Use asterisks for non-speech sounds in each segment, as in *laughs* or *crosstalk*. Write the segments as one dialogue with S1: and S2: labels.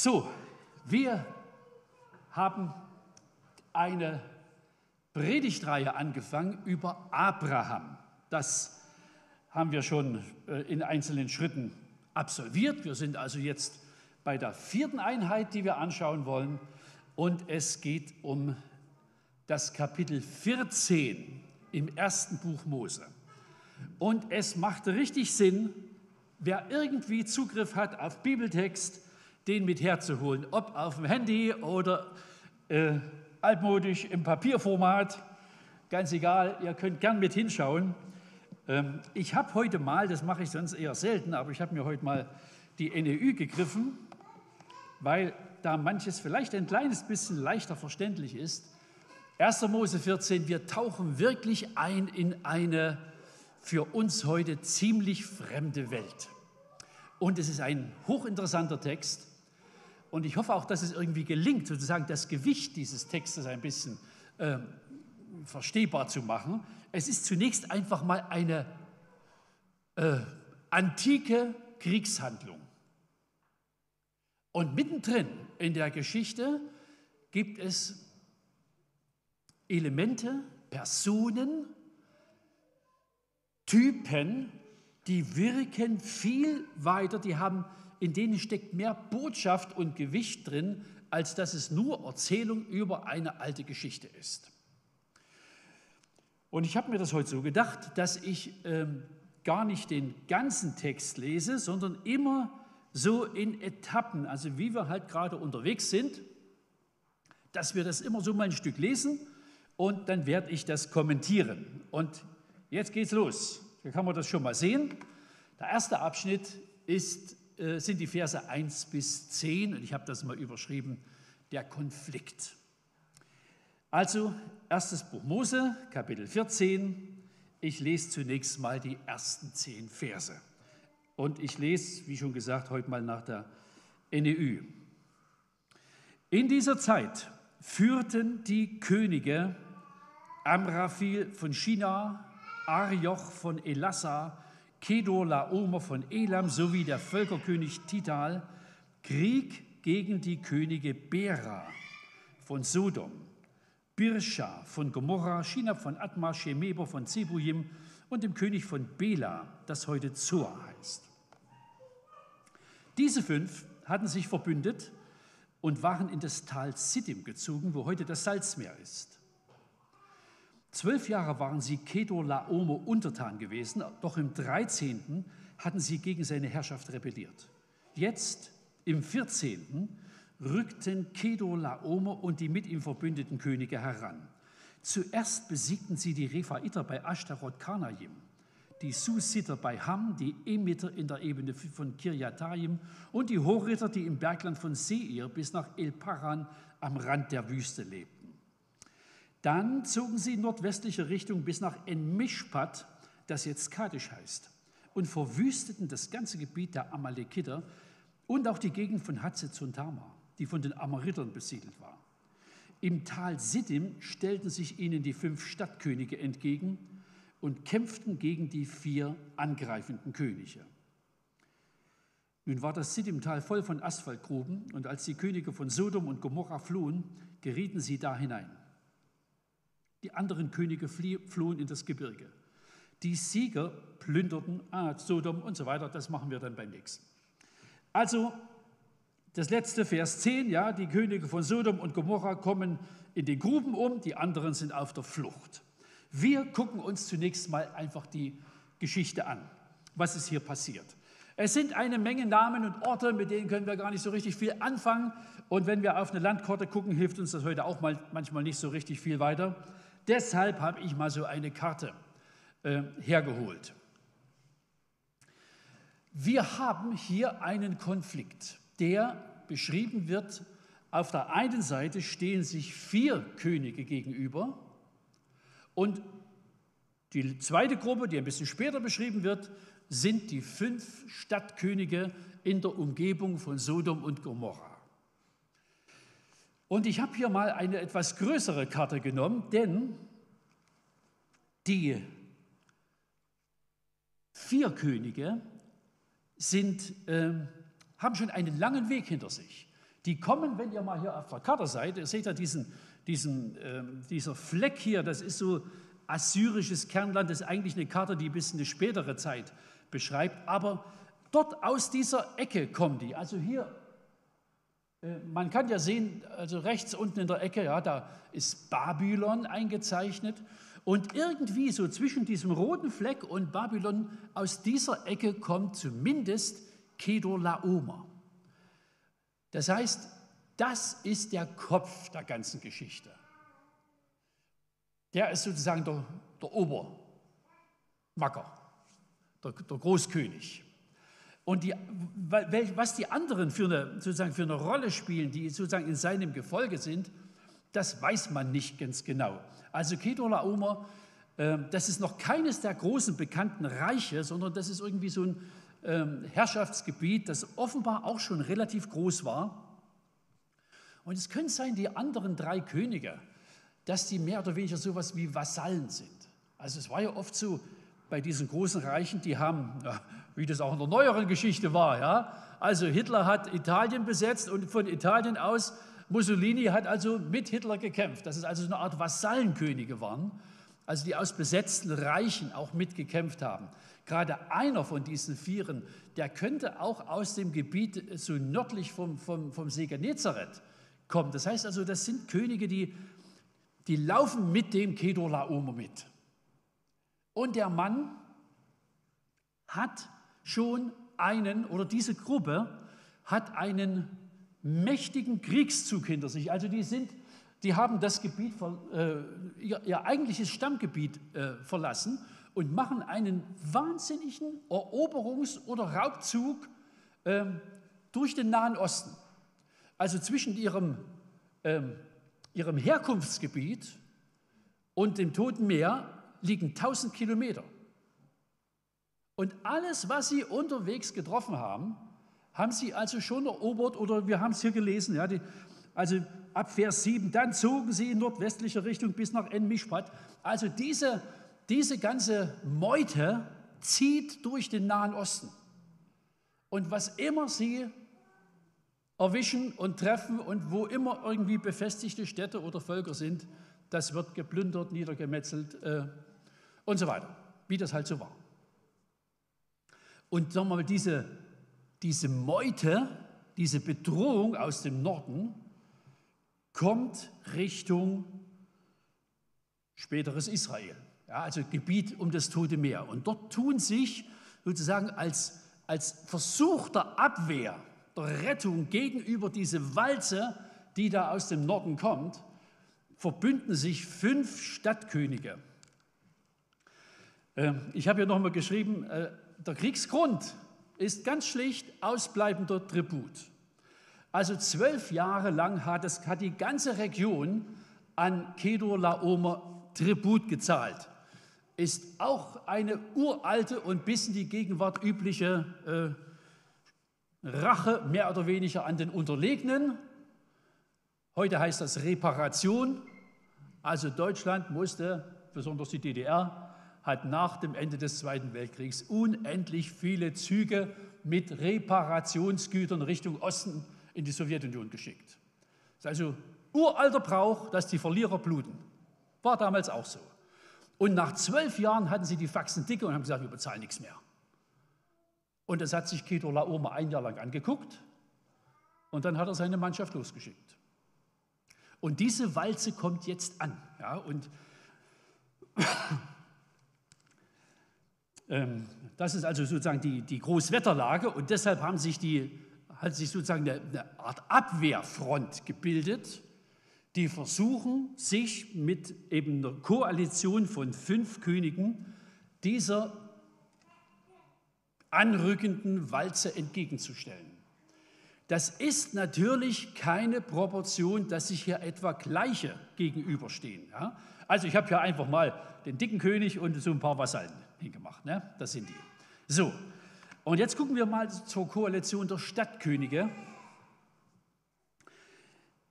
S1: So, wir haben eine Predigtreihe angefangen über Abraham. Das haben wir schon äh, in einzelnen Schritten absolviert. Wir sind also jetzt bei der vierten Einheit, die wir anschauen wollen. Und es geht um das Kapitel 14 im ersten Buch Mose. Und es macht richtig Sinn, wer irgendwie Zugriff hat auf Bibeltext, den mit herzuholen, ob auf dem Handy oder äh, altmodisch im Papierformat, ganz egal, ihr könnt gern mit hinschauen. Ähm, ich habe heute mal, das mache ich sonst eher selten, aber ich habe mir heute mal die NEU gegriffen, weil da manches vielleicht ein kleines bisschen leichter verständlich ist. 1. Mose 14, wir tauchen wirklich ein in eine für uns heute ziemlich fremde Welt. Und es ist ein hochinteressanter Text. Und ich hoffe auch, dass es irgendwie gelingt, sozusagen das Gewicht dieses Textes ein bisschen äh, verstehbar zu machen. Es ist zunächst einfach mal eine äh, antike Kriegshandlung. Und mittendrin in der Geschichte gibt es Elemente, Personen, Typen, die wirken viel weiter, die haben, in denen steckt mehr Botschaft und Gewicht drin, als dass es nur Erzählung über eine alte Geschichte ist. Und ich habe mir das heute so gedacht, dass ich ähm, gar nicht den ganzen Text lese, sondern immer so in Etappen, also wie wir halt gerade unterwegs sind, dass wir das immer so mal ein Stück lesen und dann werde ich das kommentieren. Und jetzt geht's los. Hier kann man das schon mal sehen. Der erste Abschnitt ist, äh, sind die Verse 1 bis 10 und ich habe das mal überschrieben, der Konflikt. Also, erstes Buch Mose, Kapitel 14. Ich lese zunächst mal die ersten zehn Verse. Und ich lese, wie schon gesagt, heute mal nach der NEU. In dieser Zeit führten die Könige Amraphel von Shinar, Arioch von Elassa, Kedor Laomer von Elam sowie der Völkerkönig Tital Krieg gegen die Könige Bera von Sodom, Birscha von Gomorra, Shinab von Atma, Shemeber von Zebujim und dem König von Bela, das heute Zoar heißt. Diese fünf hatten sich verbündet und waren in das Tal Siddim gezogen, wo heute das Salzmeer ist. Zwölf Jahre waren sie Kedor Laomo untertan gewesen, doch im 13. hatten sie gegen seine Herrschaft rebelliert. Jetzt, im 14., rückten Kedor Laomo und die mit ihm verbündeten Könige heran. Zuerst besiegten sie die Rephaiter bei Ashtaroth Karnaim, die Susiter bei Ham, die Emiter in der Ebene von Kirjataim und die Horiter, die im Bergland von Seir bis nach El Paran am Rand der Wüste lebten. Dann zogen sie in nordwestliche Richtung bis nach En-Mishpat, das jetzt Kadesh heißt, und verwüsteten das ganze Gebiet der Amalekiter und auch die Gegend von Hatzet und Tama, die von den Amoritern besiedelt war. Im Tal Siddim stellten sich ihnen die fünf Stadtkönige entgegen und kämpften gegen die vier angreifenden Könige. Nun war das Siddim-Tal voll von Asphaltgruben und als die Könige von Sodom und Gomorra flohen, gerieten sie da hinein. Die anderen Könige flohen in das Gebirge. Die Sieger plünderten ah, Sodom und so weiter. Das machen wir dann beim nächsten. Also, das letzte Vers 10, ja, die Könige von Sodom und Gomorra kommen in den Gruben um, die anderen sind auf der Flucht. Wir gucken uns zunächst mal einfach die Geschichte an, was ist hier passiert. Es sind eine Menge Namen und Orte, mit denen können wir gar nicht so richtig viel anfangen. Und wenn wir auf eine Landkarte gucken, hilft uns das heute auch mal, manchmal nicht so richtig viel weiter. Deshalb habe ich mal so eine Karte äh, hergeholt. Wir haben hier einen Konflikt, der beschrieben wird. Auf der einen Seite stehen sich vier Könige gegenüber und die zweite Gruppe, die ein bisschen später beschrieben wird, sind die fünf Stadtkönige in der Umgebung von Sodom und Gomorra. Und ich habe hier mal eine etwas größere Karte genommen, denn die vier Könige sind, äh, haben schon einen langen Weg hinter sich. Die kommen, wenn ihr mal hier auf der Karte seid, ihr seht ja diesen, diesen, äh, dieser Fleck hier, das ist so assyrisches Kernland, das ist eigentlich eine Karte, die bis in eine spätere Zeit beschreibt, aber dort aus dieser Ecke kommen die. Also hier, man kann ja sehen, also rechts unten in der Ecke, ja, da ist Babylon eingezeichnet und irgendwie so zwischen diesem roten Fleck und Babylon, aus dieser Ecke kommt zumindest Kedorlaomer. Das heißt, das ist der Kopf der ganzen Geschichte. Der ist sozusagen der, der Obermacker, der, der Großkönig. Und die, was die anderen für eine, sozusagen für eine Rolle spielen, die sozusagen in seinem Gefolge sind, das weiß man nicht ganz genau. Also Kedorlaomer, äh, das ist noch keines der großen bekannten Reiche, sondern das ist irgendwie so ein ähm, Herrschaftsgebiet, das offenbar auch schon relativ groß war. Und es könnte sein, die anderen drei Könige, dass die mehr oder weniger so etwas wie Vasallen sind. Also es war ja oft so bei diesen großen Reichen, die haben, wie das auch in der neueren Geschichte war, ja, also Hitler hat Italien besetzt und von Italien aus Mussolini hat also mit Hitler gekämpft, dass es also eine Art Vasallenkönige waren, also die aus besetzten Reichen auch mitgekämpft haben. Gerade einer von diesen Vieren, der könnte auch aus dem Gebiet so nördlich vom, vom, vom See Genezareth kommen. Das heißt also, das sind Könige, die, die laufen mit dem Kedorlaomer mit. Und der Mann hat schon einen, oder diese Gruppe hat einen mächtigen Kriegszug hinter sich. Also die sind, die haben das Gebiet, äh, ihr, ihr, eigentliches Stammgebiet äh, verlassen und machen einen wahnsinnigen Eroberungs- oder Raubzug äh, durch den Nahen Osten. Also zwischen ihrem, ähm, ihrem Herkunftsgebiet und dem Toten Meer liegen 1000 Kilometer. Und alles, was sie unterwegs getroffen haben, haben sie also schon erobert oder wir haben es hier gelesen, ja, die, also ab Vers 7, dann zogen sie in nordwestlicher Richtung bis nach En-Mishpat. Also diese, diese ganze Meute zieht durch den Nahen Osten. Und was immer sie erwischen und treffen und wo immer irgendwie befestigte Städte oder Völker sind, das wird geplündert, niedergemetzelt äh, und so weiter, wie das halt so war. Und sagen wir mal, diese diese Meute, diese Bedrohung aus dem Norden kommt Richtung späteres Israel, ja, also Gebiet um das Tote Meer. Und dort tun sich sozusagen als, als Versuch der Abwehr, der Rettung gegenüber diese Walze, die da aus dem Norden kommt, verbünden sich fünf Stadtkönige. Ähm, ich habe hier nochmal geschrieben, äh, der Kriegsgrund ist ganz schlicht ausbleibender Tribut. Also zwölf Jahre lang hat, es, hat die ganze Region an Kedor Laomer Tribut gezahlt. Ist auch eine uralte und bis in die Gegenwart übliche äh, Rache mehr oder weniger an den Unterlegenen. Heute heißt das Reparation. Also Deutschland musste, besonders die DDR, hat nach dem Ende des Zweiten Weltkriegs unendlich viele Züge mit Reparationsgütern Richtung Osten in die Sowjetunion geschickt. Das ist also uralter Brauch, dass die Verlierer bluten. War damals auch so. Und nach zwölf Jahren hatten sie die Faxen dicke und haben gesagt, wir bezahlen nichts mehr. Und das hat sich Keto Laoma ein Jahr lang angeguckt und dann hat er seine Mannschaft losgeschickt. Und diese Walze kommt jetzt an. Ja, und das ist also sozusagen die, die Großwetterlage und deshalb haben sich die, hat sich sozusagen eine, eine Art Abwehrfront gebildet, die versuchen, sich mit eben einer Koalition von fünf Königen dieser anrückenden Walze entgegenzustellen. Das ist natürlich keine Proportion, dass sich hier etwa Gleiche gegenüberstehen. Ja? Also ich habe hier einfach mal den dicken König und so ein paar Vasallen hingemacht. Ne? Das sind die. So, und jetzt gucken wir mal zur Koalition der Stadtkönige.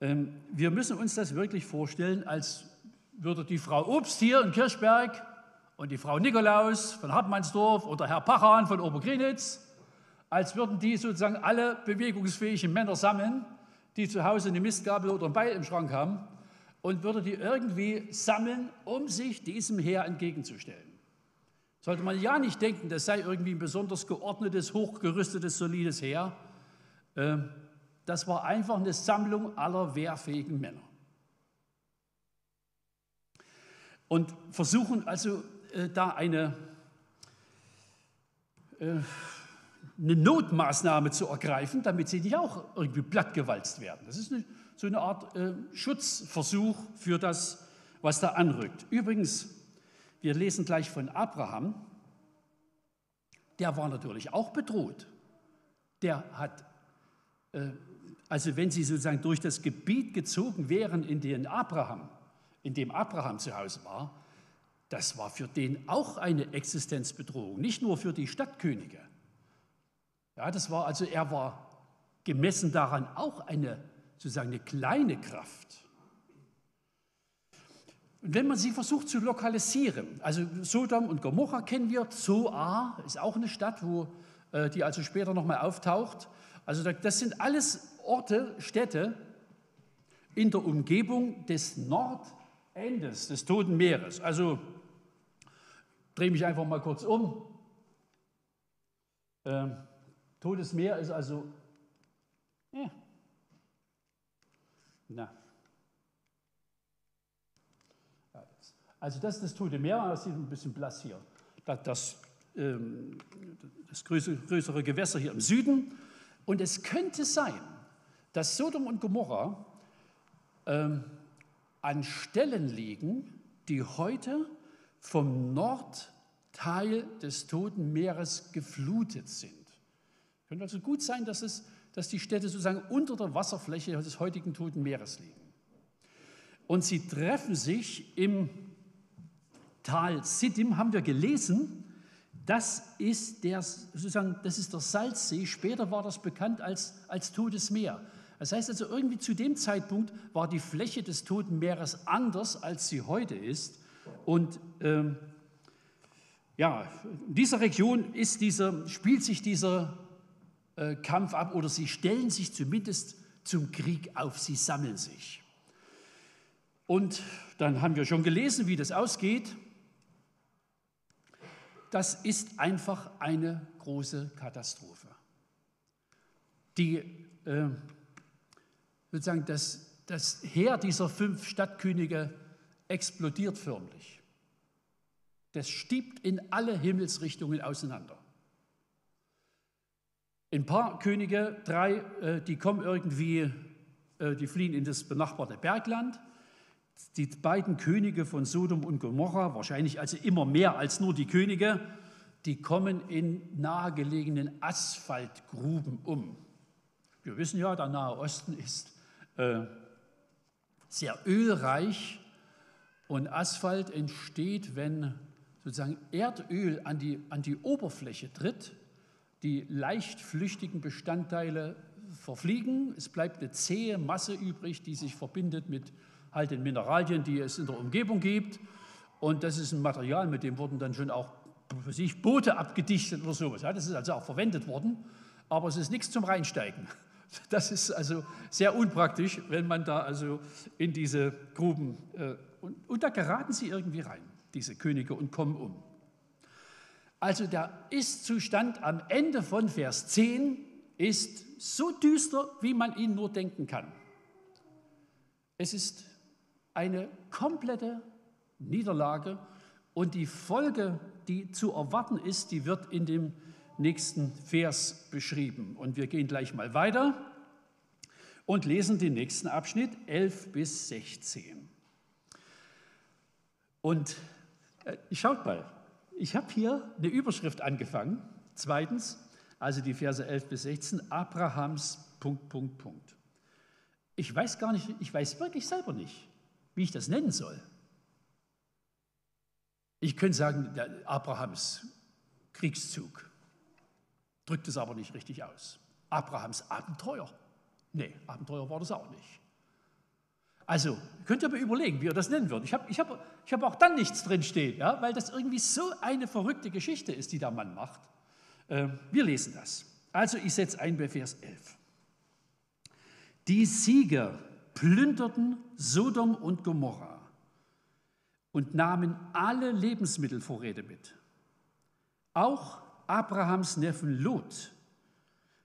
S1: Ähm, wir müssen uns das wirklich vorstellen, als würde die Frau Obst hier in Kirchberg und die Frau Nikolaus von Hartmannsdorf oder Herr Pachan von Obergrinitz, als würden die sozusagen alle bewegungsfähigen Männer sammeln, die zu Hause eine Mistgabel oder ein Beil im Schrank haben und würde die irgendwie sammeln, um sich diesem Heer entgegenzustellen. Sollte man ja nicht denken, das sei irgendwie ein besonders geordnetes, hochgerüstetes, solides Heer. Ähm, das war einfach eine Sammlung aller wehrfähigen Männer. Und versuchen also äh, da eine, äh, eine Notmaßnahme zu ergreifen, damit sie nicht auch irgendwie plattgewalzt werden. Das ist eine, so eine Art äh, Schutzversuch für das, was da anrückt. Übrigens, wir lesen gleich von Abraham, der war natürlich auch bedroht. Der hat, äh, also wenn sie sozusagen durch das Gebiet gezogen wären, in dem Abraham, in dem Abraham zu Hause war, das war für den auch eine Existenzbedrohung, nicht nur für die Stadtkönige. Ja, das war also, er war gemessen daran auch eine, sozusagen eine kleine Kraft. Und wenn man sie versucht zu lokalisieren, also Sodom und Gomorra kennen wir, Zoar ist auch eine Stadt, wo, äh, die also später nochmal auftaucht. Also das sind alles Orte, Städte in der Umgebung des Nordendes des Toten Meeres. Also drehe mich einfach mal kurz um. Ähm, Totes Meer ist also, ja, na, Also das ist das Tote Meer, das sieht ein bisschen blass hier. Das, das, ähm, das größere, größere Gewässer hier im Süden. Und es könnte sein, dass Sodom und Gomorra ähm, an Stellen liegen, die heute vom Nordteil des Toten Meeres geflutet sind. Könnte also gut sein, dass, es, dass die Städte sozusagen unter der Wasserfläche des heutigen Toten Meeres liegen. Und sie treffen sich im Tal Siddim haben wir gelesen, das ist, der, sozusagen, das ist der Salzsee. Später war das bekannt als, als Totes Meer. Das heißt also, irgendwie zu dem Zeitpunkt war die Fläche des Toten Meeres anders, als sie heute ist. Und ähm, ja, in dieser Region ist dieser, spielt sich dieser äh, Kampf ab oder sie stellen sich zumindest zum Krieg auf, sie sammeln sich. Und dann haben wir schon gelesen, wie das ausgeht das ist einfach eine große Katastrophe. Die, äh, sozusagen das, das Heer dieser fünf Stadtkönige explodiert förmlich. Das stiebt in alle Himmelsrichtungen auseinander. Ein paar Könige, drei, äh, die kommen irgendwie, äh, die fliehen in das benachbarte Bergland die beiden Könige von Sodom und Gomorra, wahrscheinlich also immer mehr als nur die Könige, die kommen in nahegelegenen Asphaltgruben um. Wir wissen ja, der Nahe Osten ist äh, sehr ölreich und Asphalt entsteht, wenn sozusagen Erdöl an die, an die Oberfläche tritt, die leicht flüchtigen Bestandteile verfliegen, es bleibt eine zähe Masse übrig, die sich verbindet mit halt den Mineralien, die es in der Umgebung gibt. Und das ist ein Material, mit dem wurden dann schon auch sich Boote abgedichtet oder sowas. Ja, das ist also auch verwendet worden, aber es ist nichts zum Reinsteigen. *laughs* Das ist also sehr unpraktisch, wenn man da also in diese Gruben, äh, und, und da geraten sie irgendwie rein, diese Könige, und kommen um. Also der Ist-Zustand am Ende von Vers 10 ist so düster, wie man ihn nur denken kann. Es ist eine komplette Niederlage und die Folge, die zu erwarten ist, die wird in dem nächsten Vers beschrieben. Und wir gehen gleich mal weiter und lesen den nächsten Abschnitt 11 bis 16. Und äh, schaut mal, ich habe hier eine Überschrift angefangen. Zweitens, also die Verse 11 bis 16, Abrahams Punkt, Punkt, Punkt. Ich weiß gar nicht, ich weiß wirklich selber nicht, wie ich das nennen soll. Ich könnte sagen, Abrahams Kriegszug drückt es aber nicht richtig aus. Abrahams Abenteuer. Nee, Abenteuer war das auch nicht. Also, könnt ihr mir überlegen, wie ihr das nennen würdet. Ich habe ich hab, ich hab auch dann nichts drinstehen, ja, weil das irgendwie so eine verrückte Geschichte ist, die der Mann macht. Ähm, wir lesen das. Also, ich setze ein bei Vers 11. Die Sieger plünderten Sodom und Gomorra und nahmen alle Lebensmittelvorräte mit. Auch Abrahams Neffen Lot,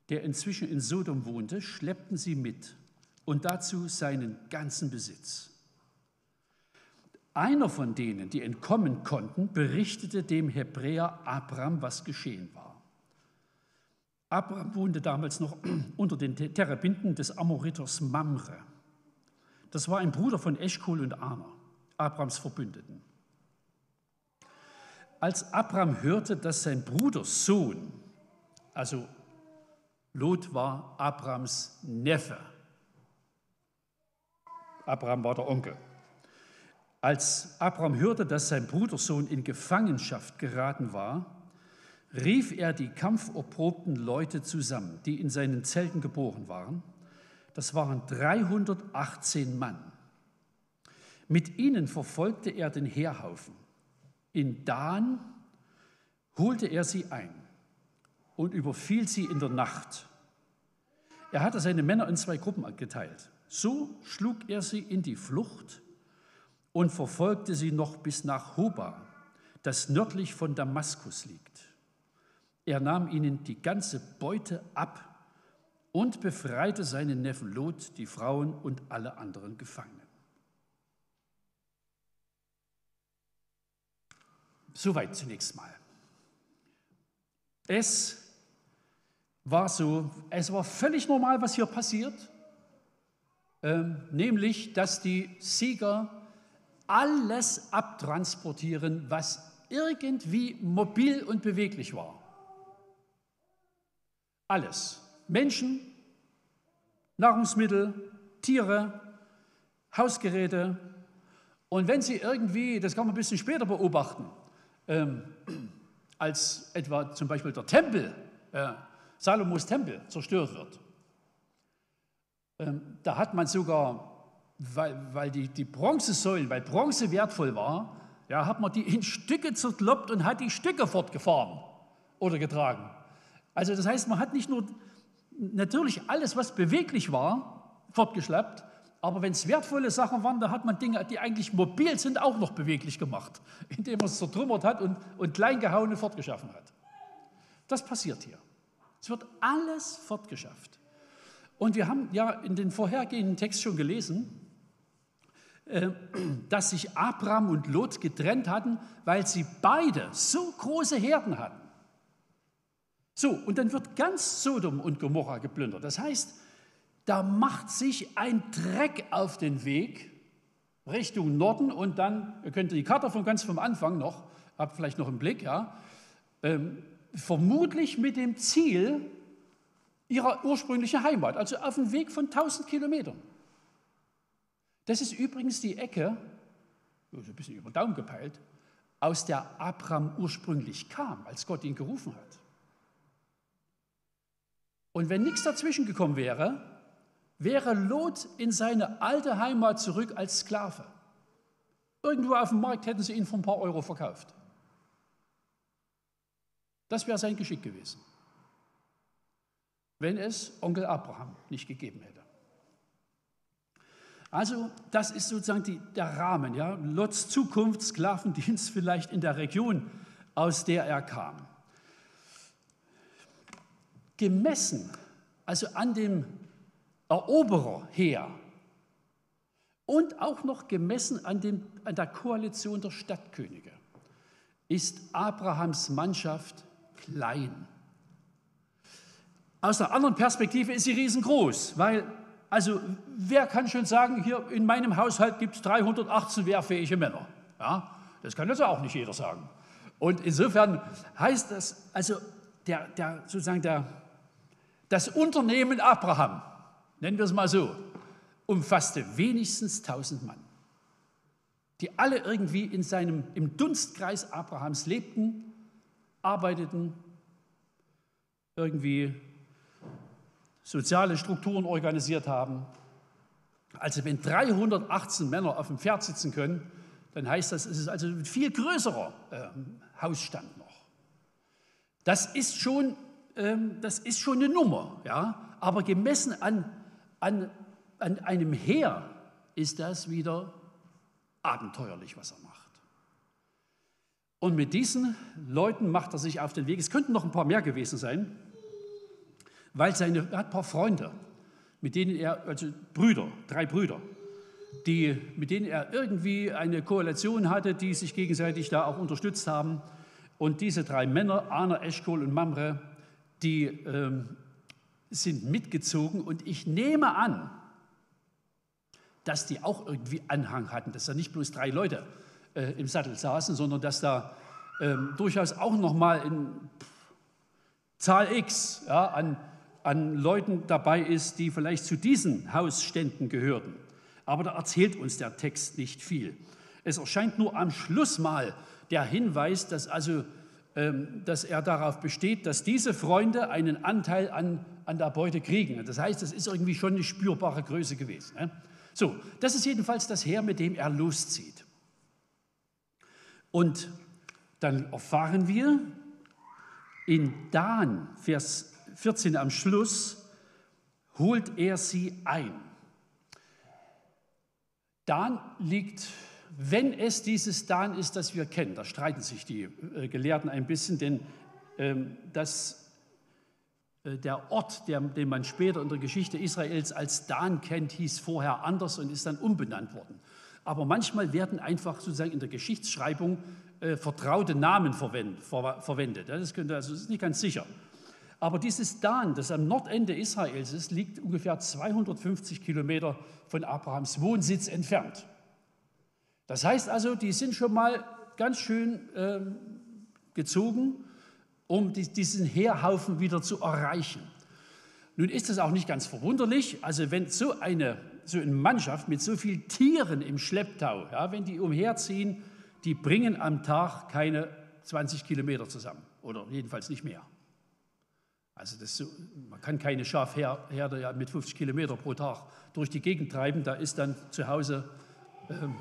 S1: der inzwischen in Sodom wohnte, schleppten sie mit und dazu seinen ganzen Besitz. Einer von denen, die entkommen konnten, berichtete dem Hebräer Abraham, was geschehen war. Abraham wohnte damals noch *clears throat* unter den Terebinden des Amoriters Mamre. Das war ein Bruder von Eschkol und Aner, Abrahams Verbündeten. Als Abraham hörte, dass sein Bruders Sohn, also Lot war Abrahams Neffe, Abraham war der Onkel. Als Abraham hörte, dass sein Brudersohn in Gefangenschaft geraten war, rief er die kampferprobten Leute zusammen, die in seinen Zelten geboren waren. Das waren 318 Mann. Mit ihnen verfolgte er den Heerhaufen. In Dan holte er sie ein und überfiel sie in der Nacht. Er hatte seine Männer in zwei Gruppen geteilt. So schlug er sie in die Flucht und verfolgte sie noch bis nach Hoba, das nördlich von Damaskus liegt. Er nahm ihnen die ganze Beute ab und befreite seinen Neffen Lot, die Frauen und alle anderen Gefangenen. Soweit zunächst mal. Es war so, es war völlig normal, was hier passiert, ähm, nämlich, dass die Sieger alles abtransportieren, was irgendwie mobil und beweglich war. Alles. Menschen, Nahrungsmittel, Tiere, Hausgeräte. Und wenn sie irgendwie, das kann man ein bisschen später beobachten, ähm, als etwa zum Beispiel der Tempel, äh, Salomos Tempel zerstört wird, ähm, da hat man sogar, weil, weil die, die Bronzesäulen, weil Bronze wertvoll war, ja, hat man die in Stücke zerkloppt und hat die Stücke fortgefahren oder getragen. Also das heißt, man hat nicht nur natürlich alles, was beweglich war, fortgeschleppt, aber wenn es wertvolle Sachen waren, da hat man Dinge, die eigentlich mobil sind, auch noch beweglich gemacht, *laughs* indem man es zertrümmert hat und, und kleingehauen und fortgeschaffen hat. Das passiert hier. Es wird alles fortgeschafft. Und wir haben ja in den vorhergehenden Text schon gelesen, äh, *clears throat* dass sich Abraham und Lot getrennt hatten, weil sie beide so große Herden hatten. So, und dann wird ganz Sodom und Gomorra geplündert. Das heißt, da macht sich ein Dreck auf den Weg Richtung Norden und dann, ihr könnt die Karte von ganz vom Anfang noch, habt vielleicht noch im Blick, ja, ähm, vermutlich mit dem Ziel ihrer ursprünglichen Heimat, also auf dem Weg von 1000 Kilometern. Das ist übrigens die Ecke, ein bisschen über den Daumen gepeilt, aus der Abraham ursprünglich kam, als Gott ihn gerufen hat. Und wenn nichts dazwischen gekommen wäre, wäre Lot in seine alte Heimat zurück als Sklave. Irgendwo auf dem Markt hätten sie ihn für ein paar Euro verkauft. Das wäre sein Geschick gewesen, wenn es Onkel Abraham nicht gegeben hätte. Also das ist sozusagen die, der Rahmen, ja? Lots Zukunft, Sklavendienst *laughs* vielleicht in der Region, aus der er kam gemessen, also an dem Eroberer her und auch noch gemessen an, dem, an der Koalition der Stadtkönige, ist Abrahams Mannschaft klein. Aus einer anderen Perspektive ist sie riesengroß, weil, also wer kann schon sagen, hier in meinem Haushalt gibt es 318 wehrfähige Männer? Ja, das kann also auch nicht jeder sagen. Und insofern heißt das, also der, der, sozusagen der, das Unternehmen Abraham, nennen wir es mal so, umfasste wenigstens 1000 Mann, die alle irgendwie in seinem, im Dunstkreis Abrahams lebten, arbeiteten, irgendwie soziale Strukturen organisiert haben. Also wenn 318 Männer auf dem Pferd sitzen können, dann heißt das, es ist also ein viel größerer äh, Hausstand noch. Das ist schon das ist schon eine Nummer, ja? aber gemessen an, an an einem Heer ist das wieder abenteuerlich, was er macht. Und mit diesen Leuten macht er sich auf den Weg. Es könnten noch ein paar mehr gewesen sein, weil seine, er hat ein paar Freunde, mit denen er, also Brüder, drei Brüder, die, mit denen er irgendwie eine Koalition hatte, die sich gegenseitig da auch unterstützt haben. Und diese drei Männer, Ana, Eschkol und Mamre, die ähm, sind mitgezogen. Und ich nehme an, dass die auch irgendwie Anhang hatten, dass da nicht bloß drei Leute äh, im Sattel saßen, sondern dass da ähm, durchaus auch nochmal in Zahl X ja, an, an Leuten dabei ist, die vielleicht zu diesen Hausständen gehörten. Aber da erzählt uns der Text nicht viel. Es erscheint nur am Schluss mal der Hinweis, dass, also, dass er darauf besteht, dass diese Freunde einen Anteil an, an der Beute kriegen. Das heißt, das ist irgendwie schon eine spürbare Größe gewesen. Ne? So, das ist jedenfalls das Heer, mit dem er loszieht. Und dann erfahren wir in Dan, Vers 14 am Schluss, holt er sie ein. Dan liegt, wenn es dieses Dan ist, das wir kennen, da streiten sich die äh, Gelehrten ein bisschen, denn ähm, das, äh, der Ort, der, den man später in der Geschichte Israels als Dan kennt, hieß vorher anders und ist dann umbenannt worden. Aber manchmal werden einfach sozusagen in der Geschichtsschreibung äh, vertraute Namen verwendet. verwendet. Das, könnte, also, das ist nicht ganz sicher. Aber dieses Dan, das am Nordende Israels ist, liegt ungefähr 250 Kilometer von Abrahams Wohnsitz entfernt. Das heißt also, die sind schon mal ganz schön äh, gezogen, um die, diesen Heerhaufen wieder zu erreichen. Nun ist das auch nicht ganz verwunderlich. Also wenn so eine, so eine Mannschaft mit so vielen Tieren im Schlepptau, ja, wenn die umherziehen, die bringen am Tag keine 20 Kilometer zusammen oder jedenfalls nicht mehr. Also so, man kann keine Schafherde ja mit 50 Kilometer pro Tag durch die Gegend treiben, da ist dann zu Hause, ähm,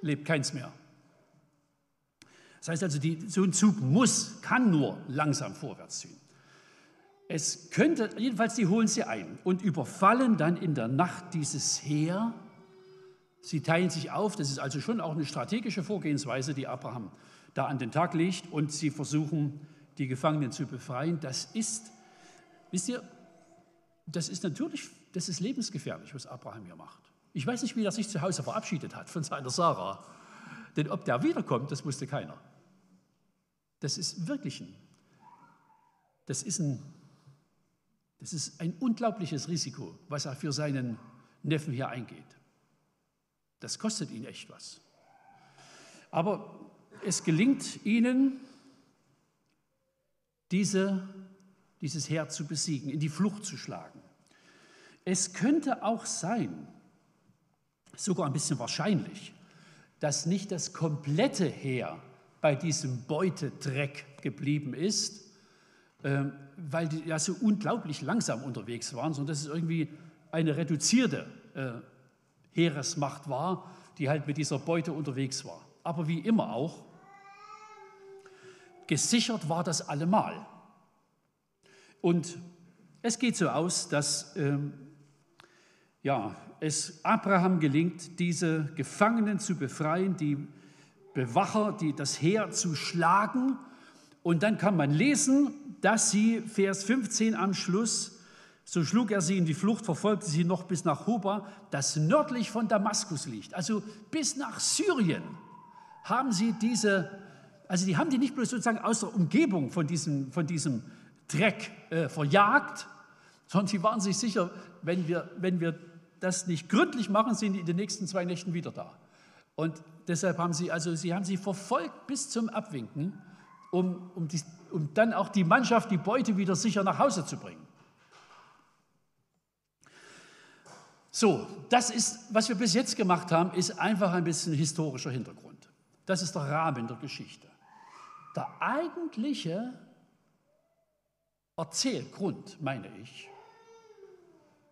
S1: lebt keins mehr. Das heißt also, die, so ein Zug muss, kann nur langsam vorwärts ziehen. Es könnte, jedenfalls, die holen sie ein und überfallen dann in der Nacht dieses Heer. Sie teilen sich auf, das ist also schon auch eine strategische Vorgehensweise, die Abraham da an den Tag legt und sie versuchen, die Gefangenen zu befreien. Das ist Wisst ihr, das ist natürlich, das ist lebensgefährlich, was Abraham hier macht. Ich weiß nicht, wie er sich zu Hause verabschiedet hat von seiner Sarah. Denn ob der wiederkommt, das wusste keiner. Das ist wirklich ein, das ist ein, das ist ein unglaubliches Risiko, was er für seinen Neffen hier eingeht. Das kostet ihn echt was. Aber es gelingt ihnen, diese dieses Heer zu besiegen, in die Flucht zu schlagen. Es könnte auch sein, sogar ein bisschen wahrscheinlich, dass nicht das komplette Heer bei diesem Beutedreck geblieben ist, ähm, weil die ja so unglaublich langsam unterwegs waren, sondern dass es irgendwie eine reduzierte äh, Heeresmacht war, die halt mit dieser Beute unterwegs war. Aber wie immer auch, gesichert war das allemal. Und es geht so aus, dass ähm, ja, es Abraham gelingt, diese Gefangenen zu befreien, die Bewacher, die, das Heer zu schlagen. Und dann kann man lesen, dass sie, Vers 15 am Schluss, so schlug er sie in die Flucht, verfolgte sie noch bis nach Hoba, das nördlich von Damaskus liegt. Also bis nach Syrien haben sie diese, also die haben die nicht bloß sozusagen aus der Umgebung von diesem, von diesem Dreck äh, verjagt, sondern sie waren sich sicher, wenn wir, wenn wir das nicht gründlich machen, sind die in den nächsten zwei Nächten wieder da. Und deshalb haben sie, also sie haben sie verfolgt bis zum Abwinken, um, um, die, um dann auch die Mannschaft, die Beute wieder sicher nach Hause zu bringen. So, das ist, was wir bis jetzt gemacht haben, ist einfach ein bisschen historischer Hintergrund. Das ist der Rahmen der Geschichte. Der eigentliche Erzählgrund, meine ich.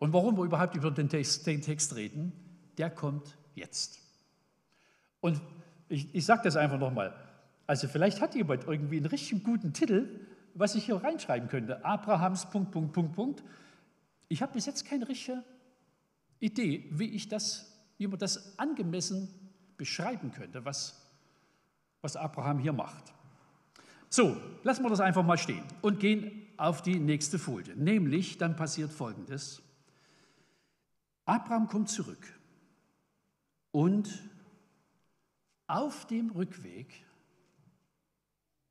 S1: Und warum wir überhaupt über den Text, den Text reden, der kommt jetzt. Und ich, ich sage das einfach nochmal. Also vielleicht hat jemand irgendwie einen richtig guten Titel, was ich hier reinschreiben könnte. Abrahams Punkt, Punkt, Punkt, Punkt. Ich habe bis jetzt keine richtige Idee, wie ich das, wie man das angemessen beschreiben könnte, was, was Abraham hier macht. So, lassen wir das einfach mal stehen und gehen auf die nächste Folie. Nämlich, dann passiert Folgendes. Abraham kommt zurück und auf dem Rückweg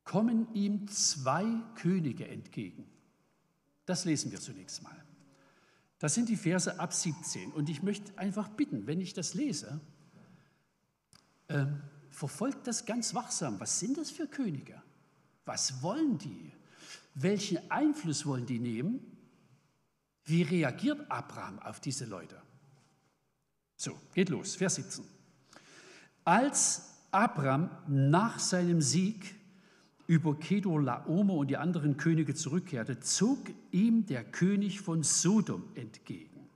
S1: kommen ihm zwei Könige entgegen. Das lesen wir zunächst mal. Das sind die Verse ab 17. Und ich möchte einfach bitten, wenn ich das lese, äh, verfolgt das ganz wachsam. Was sind das für Könige? Was wollen die? Welchen Einfluss wollen die nehmen? Wie reagiert Abraham auf diese Leute? So, geht los, Vers 17. Als Abraham nach seinem Sieg über Kedor Laomer und die anderen Könige zurückkehrte, zog ihm der König von Sodom entgegen.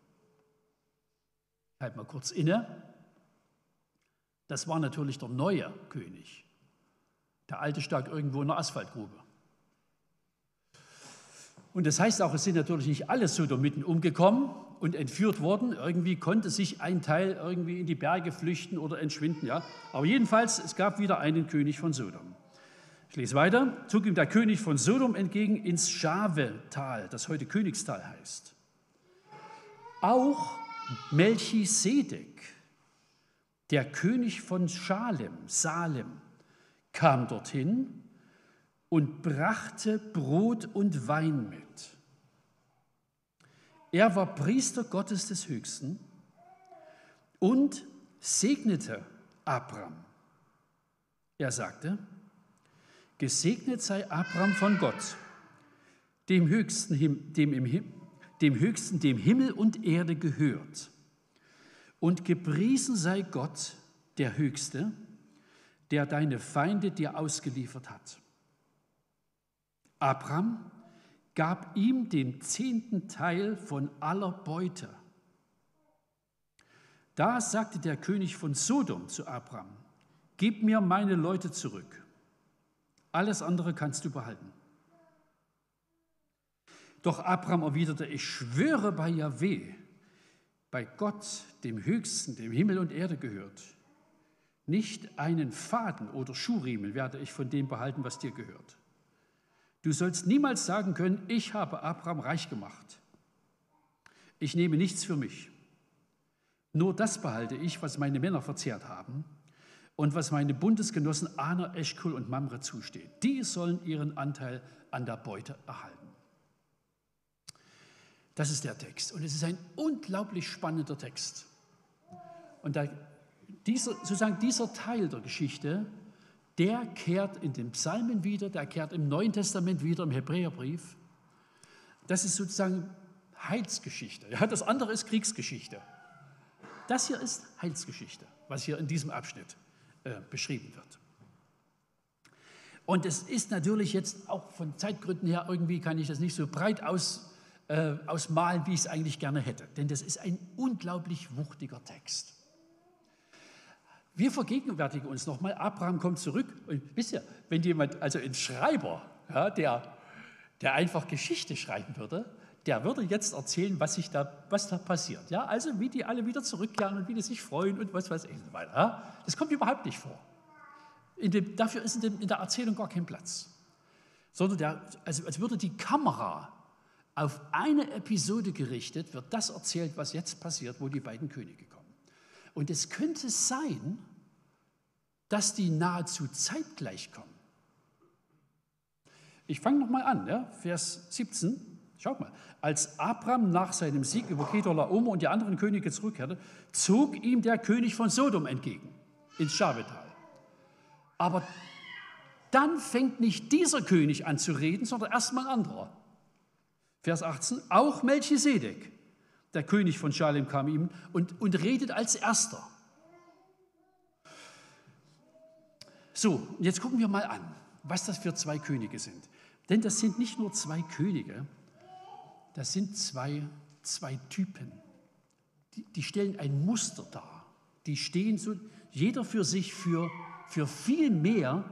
S1: Halt mal kurz inne. Das war natürlich der neue König. Der alte stak irgendwo in der Asphaltgrube. Und das heißt auch, es sind natürlich nicht alle Sodomiten umgekommen und entführt worden. Irgendwie konnte sich ein Teil irgendwie in die Berge flüchten oder entschwinden. Ja. Aber jedenfalls, es gab wieder einen König von Sodom. Ich lese weiter. Zog ihm der König von Sodom entgegen ins Schave-Tal, das heute Königstal heißt. Auch Melchisedek, der König von Schalem, Salem, kam dorthin und brachte Brot und Wein mit. Er war Priester Gottes des Höchsten und segnete Abraham. Er sagte, Gesegnet sei Abraham von Gott, dem Höchsten, dem, im, dem Höchsten, dem Himmel und Erde gehört. Und gepriesen sei Gott, der Höchste, der deine Feinde dir ausgeliefert hat. Abraham gab ihm den zehnten Teil von aller Beute. Da sagte der König von Sodom zu Abraham, gib mir meine Leute zurück. Alles andere kannst du behalten. Doch Abraham erwiderte, ich schwöre bei Yahweh, bei Gott, dem Höchsten, dem Himmel und Erde gehört, nicht einen Faden oder Schuhriemen werde ich von dem behalten, was dir gehört. Du sollst niemals sagen können, ich habe Abraham reich gemacht. Ich nehme nichts für mich. Nur das behalte ich, was meine Männer verzehrt haben und was meine Bundesgenossen Ana, Eschkol und Mamre zusteht. Die sollen ihren Anteil an der Beute erhalten. Das ist der Text. Und es ist ein unglaublich spannender Text. Und da, dieser, sozusagen dieser Teil der Geschichte, der kehrt in den Psalmen wieder, der kehrt im Neuen Testament wieder, im Hebräerbrief. Das ist sozusagen Heilsgeschichte. Ja, das andere ist Kriegsgeschichte. Das hier ist Heilsgeschichte, was hier in diesem Abschnitt äh, beschrieben wird. Und es ist natürlich jetzt auch von Zeitgründen her, irgendwie kann ich das nicht so breit aus, äh, ausmalen, wie ich es eigentlich gerne hätte. Denn das ist ein unglaublich wuchtiger Text. Wir vergegenwärtigen uns nochmal, Abraham kommt zurück und wisst ihr, wenn jemand, also ein Schreiber, ja, der, der einfach Geschichte schreiben würde, der würde jetzt erzählen, was, sich da, was da passiert. Ja, also wie die alle wieder zurückkehren und wie die sich freuen und was weiß ich und weiter. Ja? Das kommt überhaupt nicht vor. Dem, dafür ist in, dem, in, der Erzählung gar kein Platz. Sondern der, also als würde die Kamera auf eine Episode gerichtet, wird das erzählt, was jetzt passiert, wo die beiden Könige kommen. Und es könnte sein, dass die nahezu zeitgleich kommen. Ich fange nochmal an, ja? Vers 17. Schaut mal, als Abraham nach seinem Sieg über Kedorlaomer und die anderen Könige zurückkehrte, zog ihm der König von Sodom entgegen ins Schabetal. Aber dann fängt nicht dieser König an zu reden, sondern erstmal ein anderer. Vers 18, auch Melchisedek, der König von Schalem, kam ihm und, und redet als erster. So, jetzt gucken wir mal an, was das für zwei Könige sind. Denn das sind nicht nur zwei Könige, das sind zwei, zwei Typen. Die, die stellen ein Muster dar. Die stehen so, jeder für sich für, für viel mehr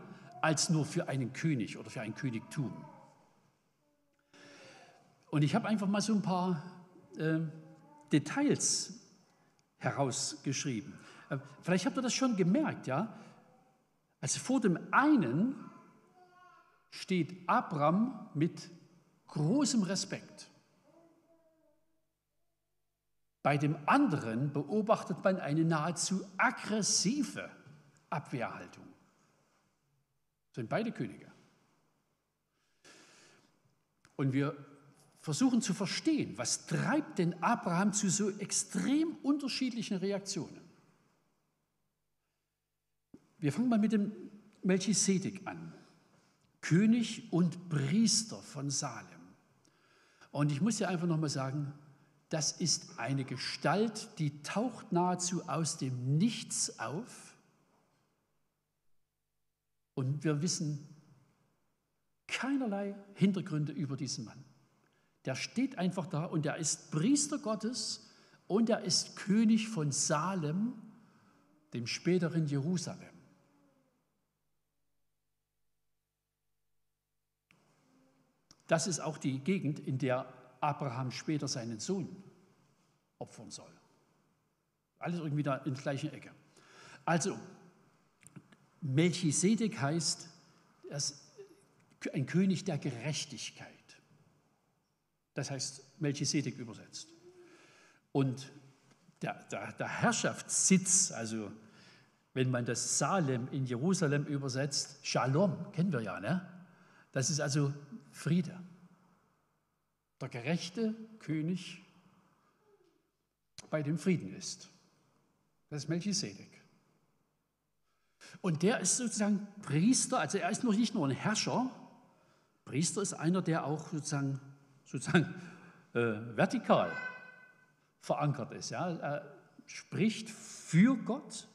S1: als nur für einen König oder für ein Königtum. Und ich habe einfach mal so ein paar äh, Details herausgeschrieben. Äh, vielleicht habt ihr das schon gemerkt, ja? Also vor dem einen steht Abraham mit großem Respekt. Bei dem anderen beobachtet man eine nahezu aggressive Abwehrhaltung. Das sind beide Könige. Und wir versuchen zu verstehen, was treibt denn Abraham zu so extrem unterschiedlichen Reaktionen. Wir fangen mal mit dem Melchisedek an, König und Priester von Salem. Und ich muss dir einfach nochmal sagen, das ist eine Gestalt, die taucht nahezu aus dem Nichts auf. Und wir wissen keinerlei Hintergründe über diesen Mann. Der steht einfach da und er ist Priester Gottes und er ist König von Salem, dem späteren Jerusalem. Das ist auch die Gegend, in der Abraham später seinen Sohn opfern soll. Alles irgendwie da in der gleichen Ecke. Also, Melchisedek heißt, ein König der Gerechtigkeit. Das heißt Melchisedek übersetzt. Und der, der, der Herrschaftssitz, also wenn man das Salem in Jerusalem übersetzt, Shalom, kennen wir ja, ne? Das ist also Friede. Der gerechte König, bei dem Frieden ist. Das ist Melchisedek. Und der ist sozusagen Priester, also er ist noch nicht nur ein Herrscher, Priester ist einer, der auch sozusagen, sozusagen äh, vertikal verankert ist. Ja? Er spricht für Gott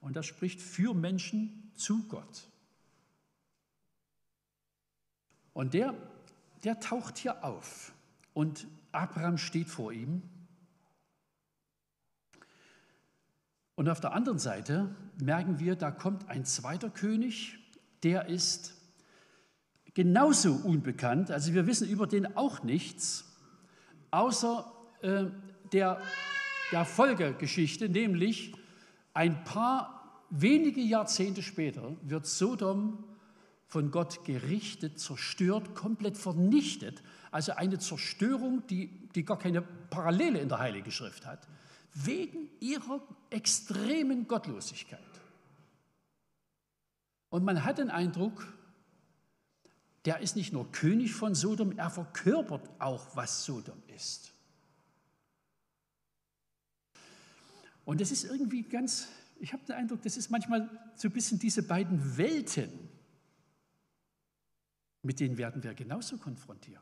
S1: und er spricht für Menschen zu Gott. Und der, der taucht hier auf und Abraham steht vor ihm. Und auf der anderen Seite merken wir, da kommt ein zweiter König, der ist genauso unbekannt, also wir wissen über den auch nichts, außer äh, der, der Folgegeschichte, nämlich ein paar wenige Jahrzehnte später wird Sodom von Gott gerichtet, zerstört, komplett vernichtet. Also eine Zerstörung, die, die gar keine Parallele in der Heiligen Schrift hat, wegen ihrer extremen Gottlosigkeit. Und man hat den Eindruck, der ist nicht nur König von Sodom, er verkörpert auch, was Sodom ist. Und das ist irgendwie ganz, ich habe den Eindruck, das ist manchmal so ein bisschen diese beiden Welten, mit denen werden wir genauso konfrontiert.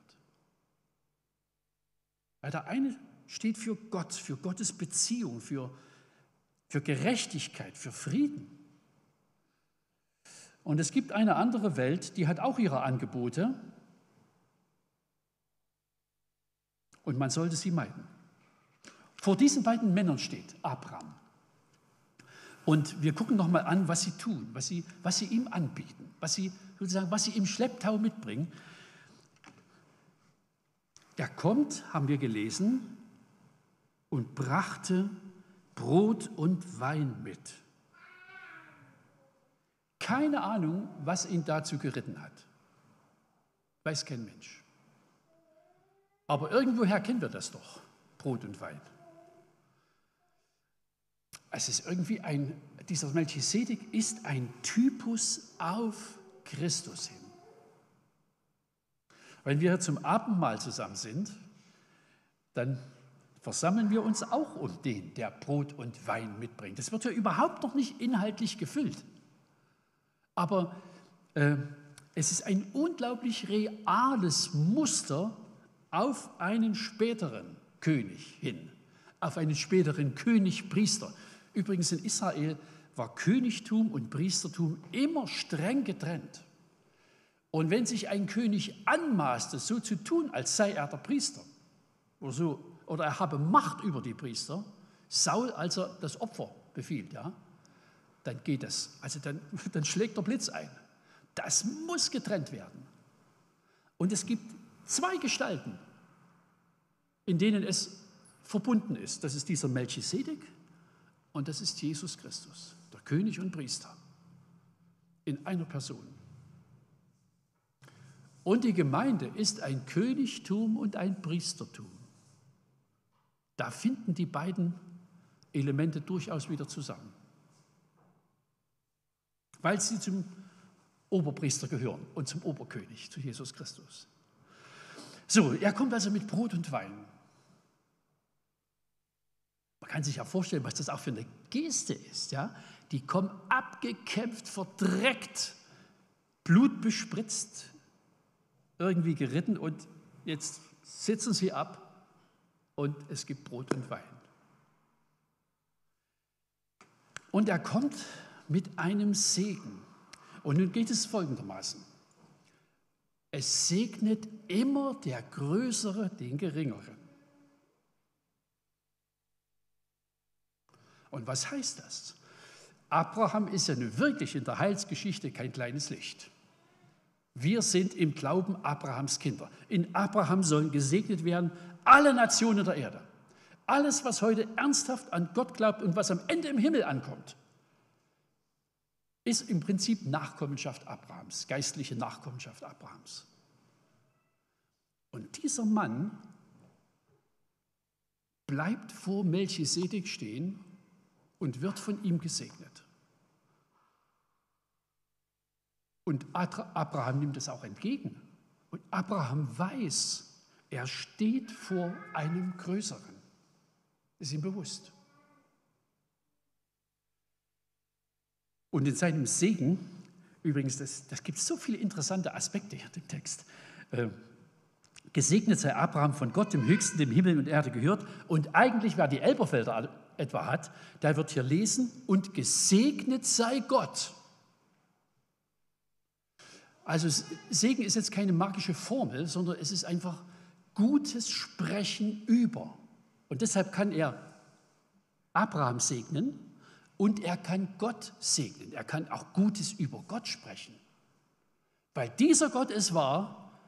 S1: Weil der eine steht für Gott, für Gottes Beziehung, für, für Gerechtigkeit, für Frieden. Und es gibt eine andere Welt, die hat auch ihre Angebote. Und man sollte sie meiden. Vor diesen beiden Männern steht Abraham. Und wir gucken noch mal an, was sie tun, was sie, was sie ihm anbieten, was sie sozusagen, was sie im Schlepptau mitbringen. Er kommt, haben wir gelesen, und brachte Brot und Wein mit. Keine Ahnung, was ihn dazu geritten hat. Weiß kein Mensch. Aber irgendwoher kennen wir das doch, Brot und Wein. Es ist irgendwie ein, dieser Melchisedek ist ein Typus auf Christus hin. Wenn wir zum Abendmahl zusammen sind, dann versammeln wir uns auch um den, der Brot und Wein mitbringt. Das wird ja überhaupt noch nicht inhaltlich gefüllt. Aber äh, es ist ein unglaublich reales Muster auf einen späteren König hin, auf einen späteren König-Priester. Übrigens in Israel war Königtum und Priestertum immer streng getrennt. Und wenn sich ein König anmaßte, so zu tun, als sei er der Priester, oder, so, oder er habe Macht über die Priester, Saul, als er das Opfer befiehlt, ja, dann geht das. Also dann, *laughs* dann schlägt der Blitz ein. Das muss getrennt werden. Und es gibt zwei Gestalten, in denen es verbunden ist. Das ist dieser Melchisedek Und das ist Jesus Christus, der König und Priester, in einer Person. Und die Gemeinde ist ein Königtum und ein Priestertum. Da finden die beiden Elemente durchaus wieder zusammen, weil sie zum Oberpriester gehören und zum Oberkönig, zu Jesus Christus. So, er kommt also mit Brot und Wein. Man kann sich ja vorstellen, was das auch für eine Geste ist. Ja? Die kommen abgekämpft, verdreckt, blutbespritzt, irgendwie geritten und jetzt sitzen sie ab und es gibt Brot und Wein. Und er kommt mit einem Segen. Und nun geht es folgendermaßen. Es segnet immer der Größere den Geringeren. Und was heißt das? Abraham ist ja nun wirklich in der Heilsgeschichte kein kleines Licht. Wir sind im Glauben Abrahams Kinder. In Abraham sollen gesegnet werden alle Nationen der Erde. Alles, was heute ernsthaft an Gott glaubt und was am Ende im Himmel ankommt, ist im Prinzip Nachkommenschaft Abrahams, geistliche Nachkommenschaft Abrahams. Und dieser Mann bleibt vor Melchisedek stehen und wird von ihm gesegnet. Und Abraham nimmt es auch entgegen. Und Abraham weiß, er steht vor einem Größeren. Ist ihm bewusst. Und in seinem Segen, übrigens, das, das gibt so viele interessante Aspekte hier im Text. Äh, gesegnet sei Abraham von Gott, dem Höchsten, dem Himmel und Erde gehört. Und eigentlich, wer die Elberfelder etwa hat, der wird hier lesen, und gesegnet sei Gott. Also Segen ist jetzt keine magische Formel, sondern es ist einfach gutes Sprechen über. Und deshalb kann er Abraham segnen und er kann Gott segnen. Er kann auch Gutes über Gott sprechen. Weil dieser Gott es war,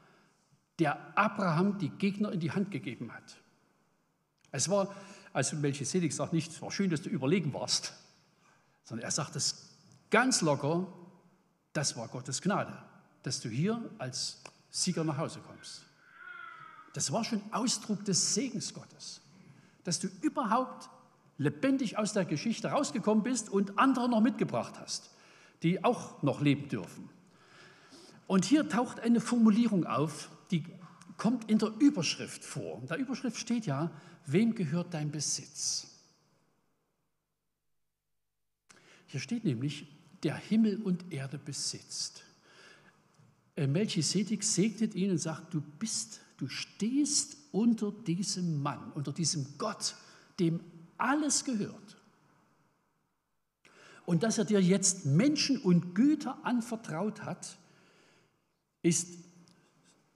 S1: der Abraham die Gegner in die Hand gegeben hat. Es war, also Melchisedek sagt nicht, es war schön, dass du überlegen warst, sondern er sagt es ganz locker, das war Gottes Gnade, dass du hier als Sieger nach Hause kommst. Das war schon Ausdruck des Segens Gottes, dass du überhaupt lebendig aus der Geschichte rausgekommen bist und andere noch mitgebracht hast, die auch noch leben dürfen. Und hier taucht eine Formulierung auf, die kommt in der Überschrift vor. In der Überschrift steht ja, wem gehört dein Besitz? Hier steht nämlich, der Himmel und Erde besitzt. Äh, Melchisedek segnet ihn und sagt, du bist, du stehst unter diesem Mann, unter diesem Gott, dem alles gehört. Und dass er dir jetzt Menschen und Güter anvertraut hat, ist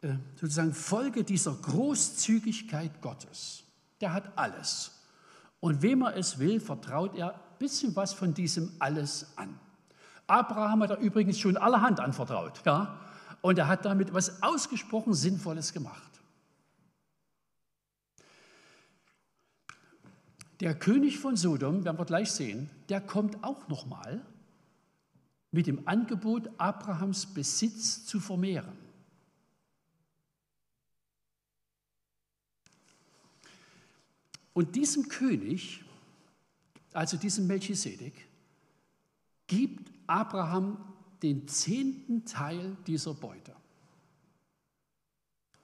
S1: äh, sozusagen Folge dieser Großzügigkeit Gottes. Der hat alles. Und wem er es will, vertraut er ein bisschen was von diesem alles an. Abraham hat er übrigens schon allerhand anvertraut. Ja? Und er hat damit was ausgesprochen Sinnvolles gemacht. Der König von Sodom, werden wir gleich sehen, der kommt auch nochmal mit dem Angebot, Abrahams Besitz zu vermehren. Und diesem König, also diesem Melchisedek, gibt Abraham den zehnten Teil dieser Beute.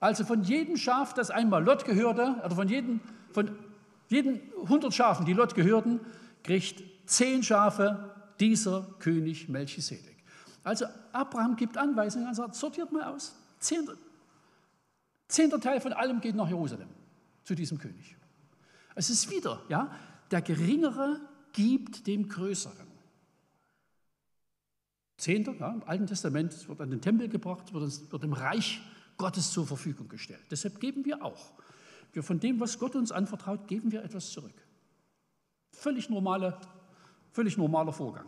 S1: Also von jedem Schaf, das einmal Lot gehörte, oder von jedem, von jeden 100 Schafen, die Lot gehörten, kriegt zehn Schafe dieser König Melchisedek. Also Abraham gibt Anweisungen und sagt, sortiert mal aus. Zehnter, zehnter Teil von allem geht nach Jerusalem, zu diesem König. Es ist wieder, ja, der Geringere gibt dem Größeren. Zehnter, ja, im Alten Testament wird an den Tempel gebracht, wird, wird dem Reich Gottes zur Verfügung gestellt. Deshalb geben wir auch. Wir von dem, was Gott uns anvertraut, geben wir etwas zurück. Völlig, normale, völlig normaler Vorgang.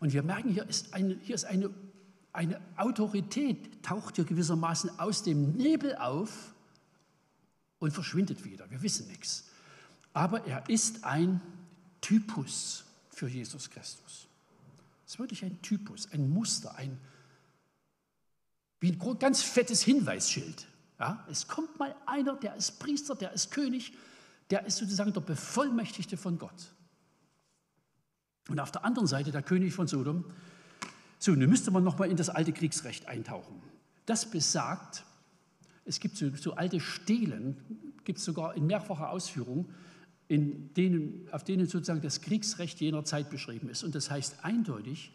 S1: Und wir merken, hier ist eine, hier ist eine, eine Autorität, taucht hier gewissermaßen aus dem Nebel auf und verschwindet wieder. Wir wissen nichts. Aber er ist ein Typus für Jesus Christus. Es ist wirklich ein Typus, ein Muster, ein wie ein ganz fettes Hinweisschild. Ja, es kommt mal einer, der ist Priester, der ist König, der ist sozusagen der Bevollmächtigte von Gott. Und auf der anderen Seite der König von Sodom. So, nun müsste man nochmal in das alte Kriegsrecht eintauchen. Das besagt, es gibt so, so alte Stelen, gibt es sogar in mehrfacher Ausführung, in denen, auf denen sozusagen das Kriegsrecht jener Zeit beschrieben ist. Und das heißt eindeutig,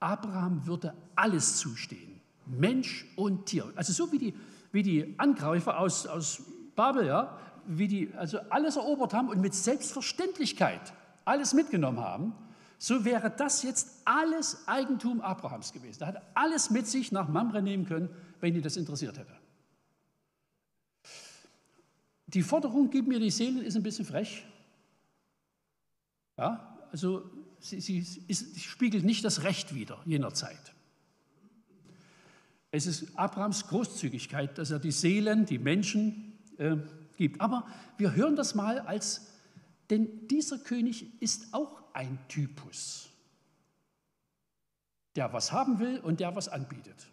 S1: Abraham würde alles zustehen, Mensch und Tier. Also so wie die, wie die Angreifer aus, aus Babel, ja, wie die also alles erobert haben und mit Selbstverständlichkeit alles mitgenommen haben, so wäre das jetzt alles Eigentum Abrahams gewesen. Er hat alles mit sich nach Mamre nehmen können, wenn ihn das interessiert hätte. Die Forderung, gib mir die Seelen, ist ein bisschen frech. Ja, also sie, sie, ist, sie spiegelt nicht das Recht wider jener Zeit. Es ist Abrahams Großzügigkeit, dass er die Seelen, die Menschen äh, gibt. Aber wir hören das mal als, denn dieser König ist auch ein Typus, der was haben will und der was anbietet.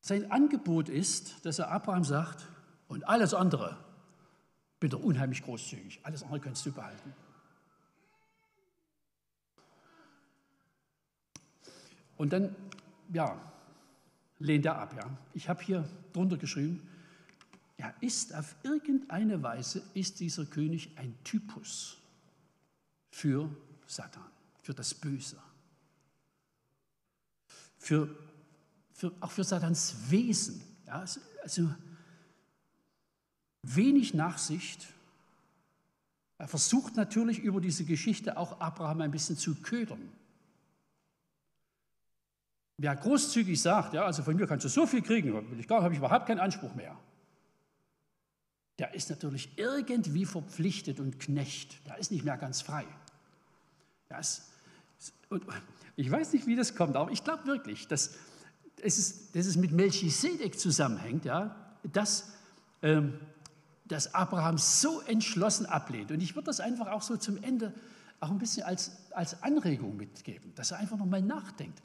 S1: Sein Angebot ist, dass er Abraham sagt, und alles andere, bitte unheimlich großzügig, alles andere kannst du behalten. Und dann, ja, lehnt er ab. Ja. Ich habe hier drunter geschrieben, er ist auf irgendeine Weise, ist dieser König ein Typus für Satan, für das Böse, für, für, auch für Satans Wesen. Ja, also, also wenig Nachsicht. Er versucht natürlich über diese Geschichte auch Abraham ein bisschen zu ködern. Wer großzügig sagt, ja, also von mir kannst du so viel kriegen, will ich gar, habe ich überhaupt keinen Anspruch mehr. Der ist natürlich irgendwie verpflichtet und Knecht. Der ist nicht mehr ganz frei. Das, ich weiß nicht, wie das kommt, aber ich glaube wirklich, dass es, dass es mit Melchisedek zusammenhängt, ja, dass ähm, dass Abraham so entschlossen ablehnt. Und ich würde das einfach auch so zum Ende auch ein bisschen als, als Anregung mitgeben, dass er einfach nochmal nachdenkt.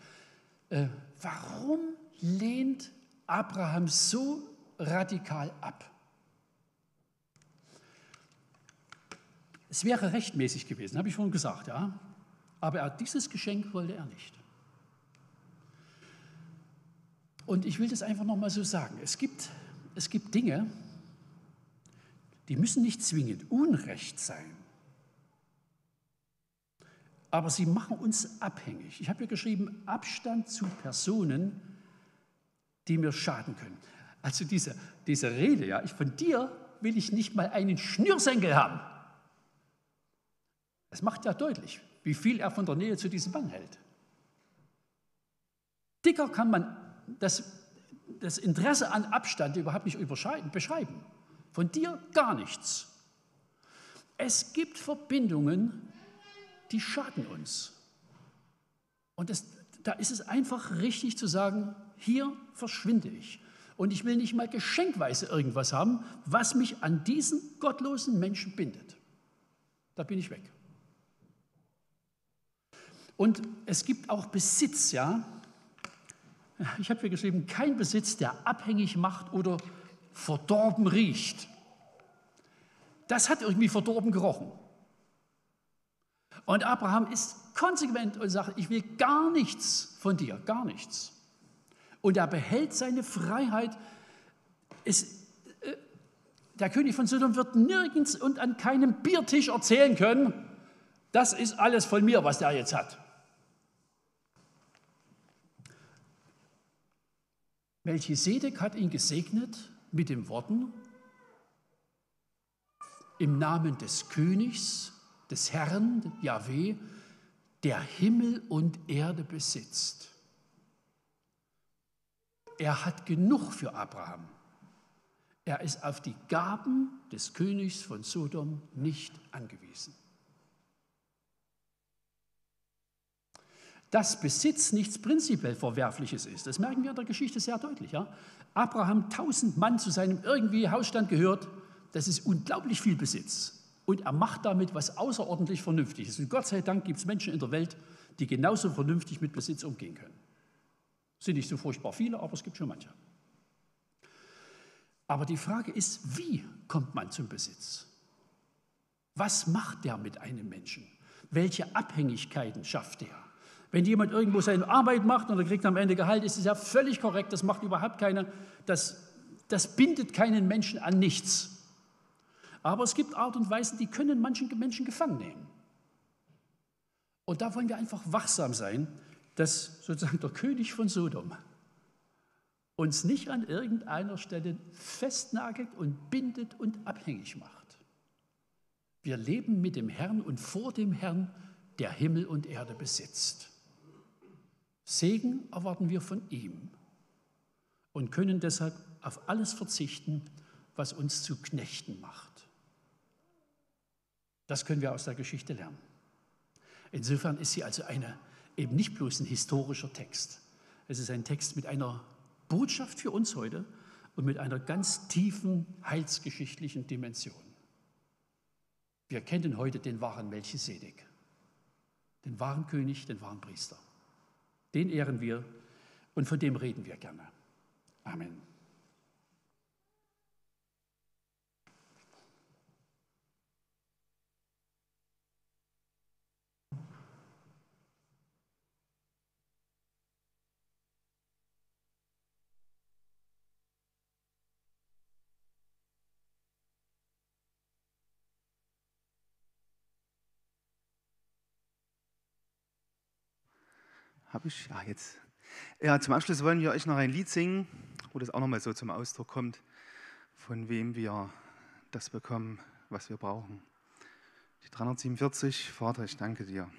S1: Äh, warum lehnt Abraham so radikal ab? Es wäre rechtmäßig gewesen, habe ich vorhin gesagt, ja. Aber er, dieses Geschenk wollte er nicht. Und ich will das einfach nochmal so sagen. Es gibt, es gibt Dinge, die müssen nicht zwingend Unrecht sein, aber sie machen uns abhängig. Ich habe hier geschrieben, Abstand zu Personen, die mir schaden können. Also diese, diese Rede, ja, ich, von dir will ich nicht mal einen Schnürsenkel haben. Das macht ja deutlich, wie viel er von der Nähe zu diesem Mann hält. Dicker kann man das, das Interesse an Abstand überhaupt nicht beschreiben. Von dir gar nichts. Es gibt Verbindungen, die schaden uns. Und das, da ist es einfach richtig zu sagen, hier verschwinde ich. Und ich will nicht mal geschenkweise irgendwas haben, was mich an diesen gottlosen Menschen bindet. Da bin ich weg. Und es gibt auch Besitz, ja. Ich habe hier geschrieben, kein Besitz, der abhängig macht oder verdorben riecht. Das hat irgendwie verdorben gerochen. Und Abraham ist konsequent und sagt, ich will gar nichts von dir, gar nichts. Und er behält seine Freiheit. Es, äh, der König von Sodom wird nirgends und an keinem Biertisch erzählen können, das ist alles von mir, was der jetzt hat. Melchisedek hat ihn gesegnet mit den Worten, im Namen des Königs, des Herrn, Yahweh, der Himmel und Erde besitzt. Er hat genug für Abraham. Er ist auf die Gaben des Königs von Sodom nicht angewiesen. Dass Besitz nichts prinzipiell Verwerfliches ist, das merken wir in der Geschichte sehr deutlich. Ja? Abraham tausend Mann zu seinem irgendwie Hausstand gehört, das ist unglaublich viel Besitz. Und er macht damit was außerordentlich Vernünftiges. Und Gott sei Dank gibt es Menschen in der Welt, die genauso vernünftig mit Besitz umgehen können. Sind nicht so furchtbar viele, aber es gibt schon manche. Aber die Frage ist, wie kommt man zum Besitz? Was macht der mit einem Menschen? Welche Abhängigkeiten schafft er? Wenn jemand irgendwo seine Arbeit macht und er kriegt am Ende Gehalt, ist es ja völlig korrekt, das macht überhaupt keine, das, das bindet keinen Menschen an nichts. Aber es gibt Art und Weisen, die können manchen Menschen gefangen nehmen. Und da wollen wir einfach wachsam sein, dass sozusagen der König von Sodom uns nicht an irgendeiner Stelle festnagelt und bindet und abhängig macht. Wir leben mit dem Herrn und vor dem Herrn, der Himmel und Erde besitzt. Segen erwarten wir von ihm und können deshalb auf alles verzichten, was uns zu Knechten macht. Das können wir aus der Geschichte lernen. Insofern ist sie also eine, eben nicht bloß ein historischer Text. Es ist ein Text mit einer Botschaft für uns heute und mit einer ganz tiefen heilsgeschichtlichen Dimension. Wir kennen heute den wahren Melchisedek, den wahren König, den wahren Priester. Den ehren wir und von dem reden wir gerne. Amen.
S2: Habe ich? Ja, jetzt. Ja, zum Abschluss wollen wir euch noch ein Lied singen, wo das auch nochmal so zum Ausdruck kommt, von wem wir das bekommen, was wir brauchen. Die 347, Vater, ich danke dir.